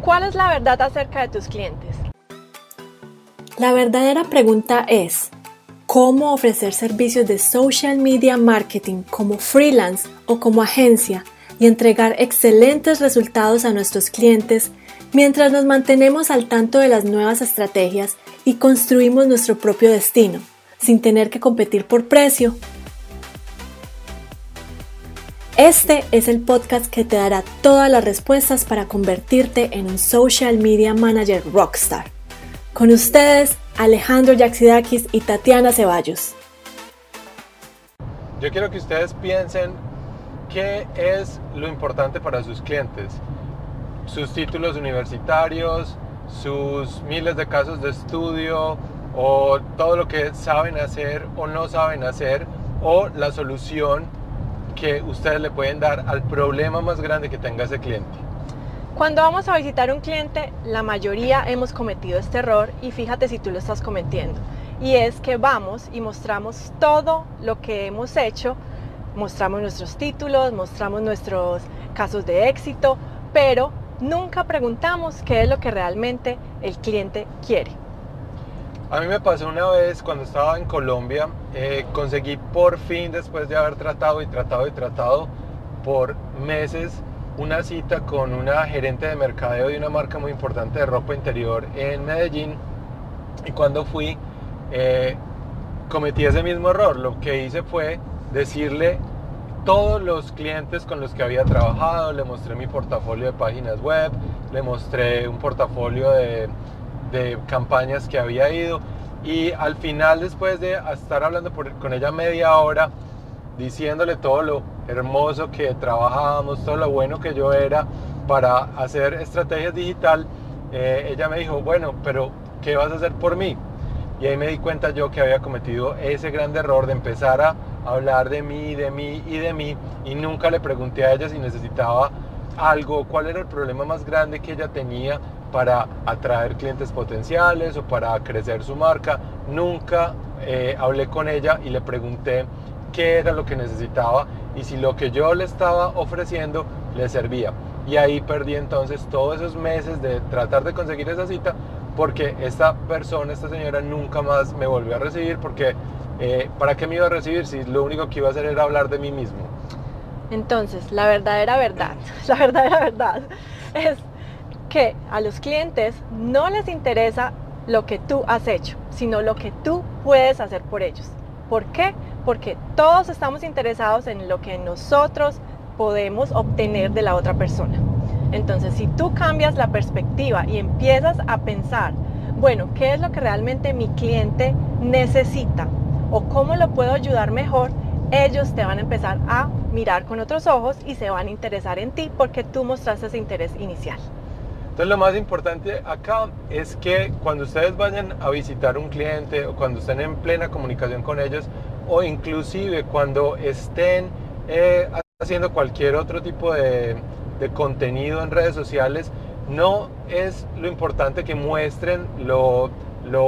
¿Cuál es la verdad acerca de tus clientes? La verdadera pregunta es, ¿cómo ofrecer servicios de social media marketing como freelance o como agencia y entregar excelentes resultados a nuestros clientes mientras nos mantenemos al tanto de las nuevas estrategias y construimos nuestro propio destino, sin tener que competir por precio? Este es el podcast que te dará todas las respuestas para convertirte en un social media manager rockstar. Con ustedes, Alejandro Yaxidakis y Tatiana Ceballos. Yo quiero que ustedes piensen qué es lo importante para sus clientes. Sus títulos universitarios, sus miles de casos de estudio o todo lo que saben hacer o no saben hacer o la solución que ustedes le pueden dar al problema más grande que tenga ese cliente. Cuando vamos a visitar un cliente, la mayoría hemos cometido este error y fíjate si tú lo estás cometiendo. Y es que vamos y mostramos todo lo que hemos hecho, mostramos nuestros títulos, mostramos nuestros casos de éxito, pero nunca preguntamos qué es lo que realmente el cliente quiere. A mí me pasó una vez cuando estaba en Colombia, eh, conseguí por fin, después de haber tratado y tratado y tratado por meses, una cita con una gerente de mercadeo de una marca muy importante de ropa interior en Medellín. Y cuando fui, eh, cometí ese mismo error. Lo que hice fue decirle todos los clientes con los que había trabajado, le mostré mi portafolio de páginas web, le mostré un portafolio de de campañas que había ido y al final después de estar hablando con ella media hora, diciéndole todo lo hermoso que trabajábamos, todo lo bueno que yo era para hacer estrategias digital, eh, ella me dijo, bueno, pero ¿qué vas a hacer por mí? Y ahí me di cuenta yo que había cometido ese gran error de empezar a hablar de mí, de mí y de mí y nunca le pregunté a ella si necesitaba algo, cuál era el problema más grande que ella tenía para atraer clientes potenciales o para crecer su marca. Nunca eh, hablé con ella y le pregunté qué era lo que necesitaba y si lo que yo le estaba ofreciendo le servía. Y ahí perdí entonces todos esos meses de tratar de conseguir esa cita porque esta persona, esta señora nunca más me volvió a recibir porque eh, ¿para qué me iba a recibir si lo único que iba a hacer era hablar de mí mismo? Entonces, la verdadera verdad, la verdadera verdad es que a los clientes no les interesa lo que tú has hecho, sino lo que tú puedes hacer por ellos. ¿Por qué? Porque todos estamos interesados en lo que nosotros podemos obtener de la otra persona. Entonces, si tú cambias la perspectiva y empiezas a pensar, bueno, ¿qué es lo que realmente mi cliente necesita? ¿O cómo lo puedo ayudar mejor? Ellos te van a empezar a mirar con otros ojos y se van a interesar en ti porque tú mostraste ese interés inicial. Entonces lo más importante acá es que cuando ustedes vayan a visitar un cliente o cuando estén en plena comunicación con ellos o inclusive cuando estén eh, haciendo cualquier otro tipo de, contenido en redes sociales, no es lo importante que muestren lo,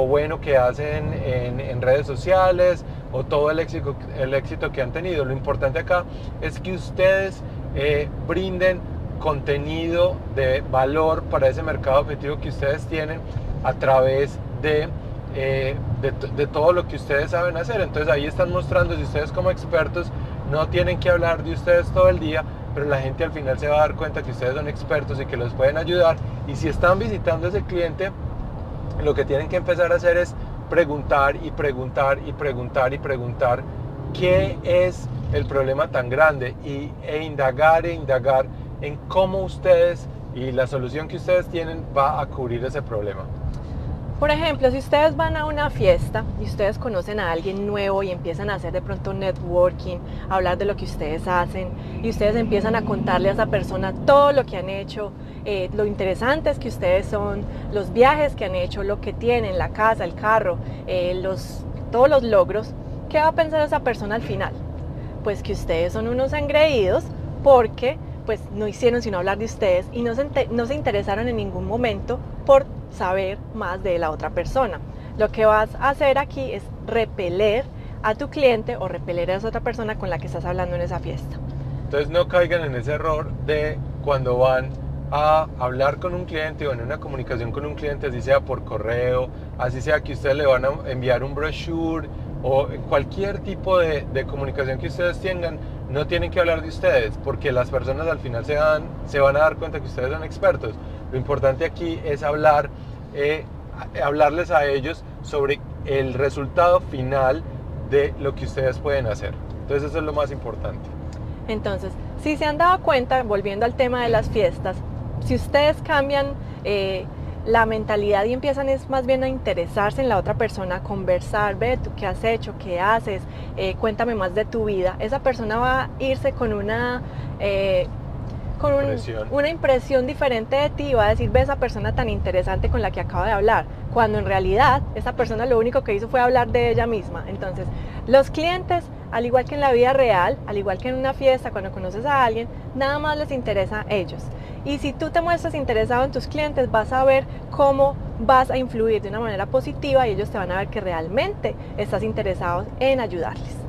bueno que hacen en, redes sociales o todo el éxito, el éxito que han tenido. Lo importante acá es que ustedes eh, brinden contenido de valor para ese mercado objetivo que ustedes tienen a través de, eh, de, todo lo que ustedes saben hacer. Entonces ahí están mostrando si ustedes como expertos no tienen que hablar de ustedes todo el día, pero la gente al final se va a dar cuenta que ustedes son expertos y que los pueden ayudar. Y si están visitando a ese cliente, lo que tienen que empezar a hacer es preguntar y preguntar y preguntar y preguntar qué es el problema tan grande y, e indagar e indagar en cómo ustedes y la solución que ustedes tienen va a cubrir ese problema. Por ejemplo, si ustedes van a una fiesta y ustedes conocen a alguien nuevo y empiezan a hacer de pronto networking, a hablar de lo que ustedes hacen y ustedes empiezan a contarle a esa persona todo lo que han hecho, eh, lo interesantes que ustedes son, los viajes que han hecho, lo que tienen, la casa, el carro, eh, los, todos los logros, ¿qué va a pensar esa persona al final? Pues que ustedes son unos engreídos porque pues no hicieron sino hablar de ustedes y no se, no se interesaron en ningún momento por saber más de la otra persona. Lo que vas a hacer aquí es repeler a tu cliente o repeler a esa otra persona con la que estás hablando en esa fiesta. Entonces no caigan en ese error de cuando van a hablar con un cliente o en una comunicación con un cliente, así sea por correo, así sea que ustedes le van a enviar un brochure o cualquier tipo de, comunicación que ustedes tengan, no tienen que hablar de ustedes, porque las personas al final se, dan, se van a dar cuenta que ustedes son expertos. Lo importante aquí es hablar, eh, hablarles a ellos sobre el resultado final de lo que ustedes pueden hacer. Entonces eso es lo más importante. Entonces, si se han dado cuenta, volviendo al tema de las fiestas, si ustedes cambian eh, la mentalidad y empiezan es más bien a interesarse en la otra persona, a conversar, ve tú qué has hecho, qué haces, eh, cuéntame más de tu vida, esa persona va a irse con una... con una impresión diferente de ti y va a decir, ve esa persona tan interesante con la que acabo de hablar, cuando en realidad esa persona lo único que hizo fue hablar de ella misma. Entonces, los clientes al igual que en la vida real, al igual que en una fiesta, cuando conoces a alguien, nada más les interesa a ellos. Y si tú te muestras interesado en tus clientes, vas a ver cómo vas a influir de una manera positiva y ellos te van a ver que realmente estás interesado en ayudarles.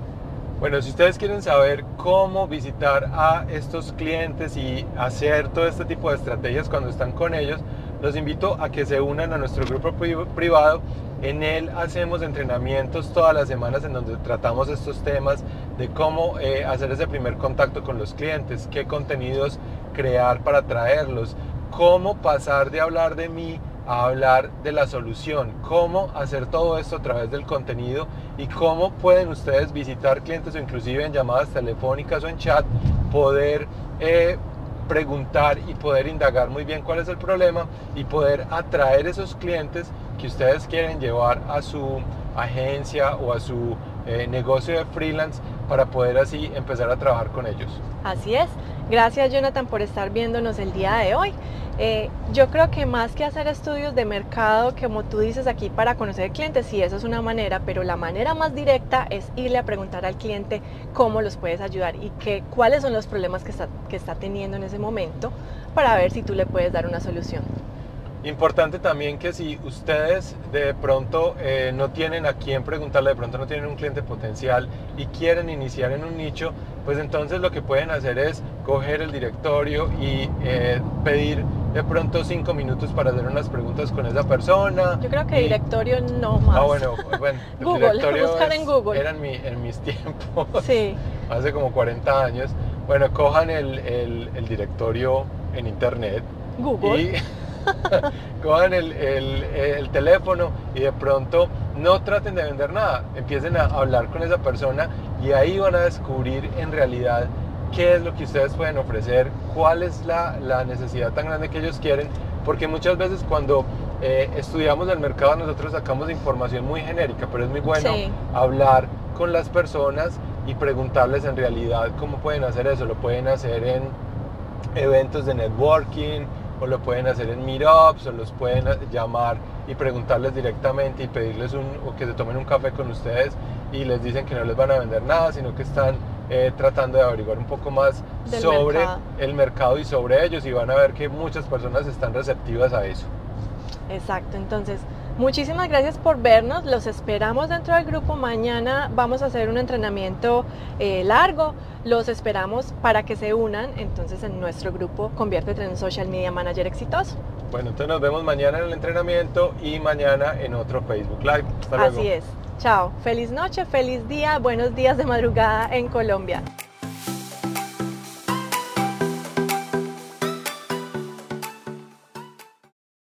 Bueno, si ustedes quieren saber cómo visitar a estos clientes y hacer todo este tipo de estrategias cuando están con ellos, los invito a que se unan a nuestro grupo privado. En él hacemos entrenamientos todas las semanas en donde tratamos estos temas de cómo eh, hacer ese primer contacto con los clientes, qué contenidos crear para traerlos, cómo pasar de hablar de mí a hablar de la solución, cómo hacer todo esto a través del contenido y cómo pueden ustedes visitar clientes o inclusive en llamadas telefónicas o en chat poder eh, preguntar y poder indagar muy bien cuál es el problema y poder atraer esos clientes que ustedes quieren llevar a su agencia o a su eh, negocio de freelance para poder así empezar a trabajar con ellos. Así es. Gracias Jonathan por estar viéndonos el día de hoy. Eh, yo creo que más que hacer estudios de mercado, como tú dices aquí, para conocer clientes, sí, eso es una manera, pero la manera más directa es irle a preguntar al cliente cómo los puedes ayudar y que, cuáles son los problemas que está, que está teniendo en ese momento para ver si tú le puedes dar una solución. Importante también que si ustedes de pronto eh, no tienen a quién preguntarle, de pronto no tienen un cliente potencial y quieren iniciar en un nicho, pues entonces lo que pueden hacer es coger el directorio y eh, pedir de pronto cinco minutos para hacer unas preguntas con esa persona. Yo creo que directorio no más. Ah, bueno, bueno. Google, directorio buscar en Google. Era en, mis tiempos, sí. hace como 40 años. Bueno, cojan el, el directorio en internet. Google. Y, cojan el, teléfono y de pronto no traten de vender nada, empiecen a hablar con esa persona y ahí van a descubrir en realidad qué es lo que ustedes pueden ofrecer, cuál es la, necesidad tan grande que ellos quieren, porque muchas veces cuando eh, estudiamos el mercado nosotros sacamos información muy genérica, pero es muy bueno hablar con las personas y preguntarles en realidad cómo pueden hacer eso. Lo pueden hacer en eventos de networking, o lo pueden hacer en meetups o los pueden llamar y preguntarles directamente y pedirles un, o que se tomen un café con ustedes y les dicen que no les van a vender nada, sino que están eh, tratando de averiguar un poco más sobre el mercado y sobre ellos y van a ver que muchas personas están receptivas a eso. Exacto, entonces Muchísimas gracias por vernos, los esperamos dentro del grupo. Mañana vamos a hacer un entrenamiento eh, largo, los esperamos para que se unan entonces en nuestro grupo Conviértete en un Social Media Manager exitoso. Bueno, entonces nos vemos mañana en el entrenamiento y mañana en otro Facebook Live. Así es. Chao. Feliz noche, feliz día, buenos días de madrugada en Colombia.